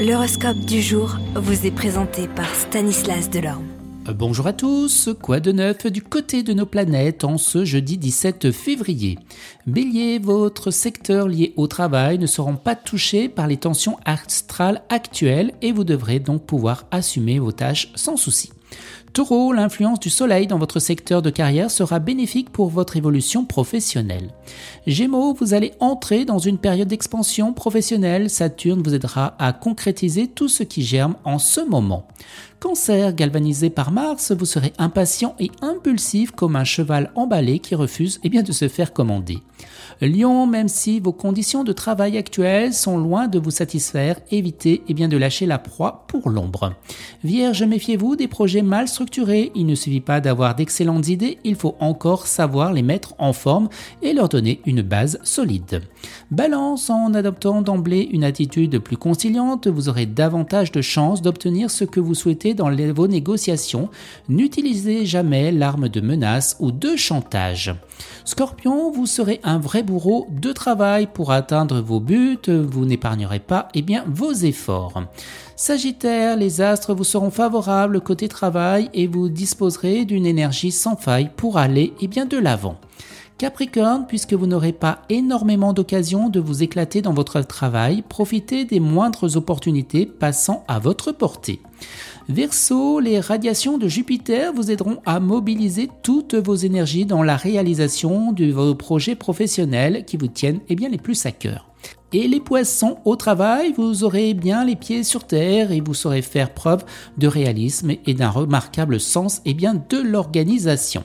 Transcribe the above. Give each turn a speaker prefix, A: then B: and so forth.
A: L'horoscope du jour vous est présenté par Stanislas Delorme.
B: Euh, bonjour à tous, quoi de neuf du côté de nos planètes en ce jeudi 17 février? Bélier, votre secteur lié au travail ne seront pas touchés par les tensions astrales actuelles et vous devrez donc pouvoir assumer vos tâches sans souci. Taureau, l'influence du soleil dans votre secteur de carrière sera bénéfique pour votre évolution professionnelle. Gémeaux, vous allez entrer dans une période d'expansion professionnelle. Saturne vous aidera à concrétiser tout ce qui germe en ce moment. Cancer, galvanisé par Mars, vous serez impatient et impulsif comme un cheval emballé qui refuse eh bien, de se faire commander. Lion, même si vos conditions de travail actuelles sont loin de vous satisfaire, évitez eh bien, de lâcher la proie pour l'ombre. Vierge, méfiez-vous des projets mal structurés. Il ne suffit pas d'avoir d'excellentes idées, il faut encore savoir les mettre en forme et leur donner une base solide. Balance, en adoptant d'emblée une attitude plus conciliante, vous aurez davantage de chances d'obtenir ce que vous souhaitez dans vos négociations. N'utilisez jamais l'arme de menace ou de chantage. Scorpion, vous serez un vrai bourreau de travail pour atteindre vos buts, vous n'épargnerez pas eh bien, vos efforts. Sagittaire, les astres vous seront favorables côté travail et vous disposerez d'une énergie sans faille pour aller eh bien, de l'avant. Capricorne, puisque vous n'aurez pas énormément d'occasions de vous éclater dans votre travail, profitez des moindres opportunités passant à votre portée. Verseau, les radiations de Jupiter vous aideront à mobiliser toutes vos énergies dans la réalisation de vos projets professionnels qui vous tiennent eh bien, les plus à cœur. Et les poissons au travail, vous aurez bien les pieds sur terre et vous saurez faire preuve de réalisme et d'un remarquable sens eh bien, de l'organisation.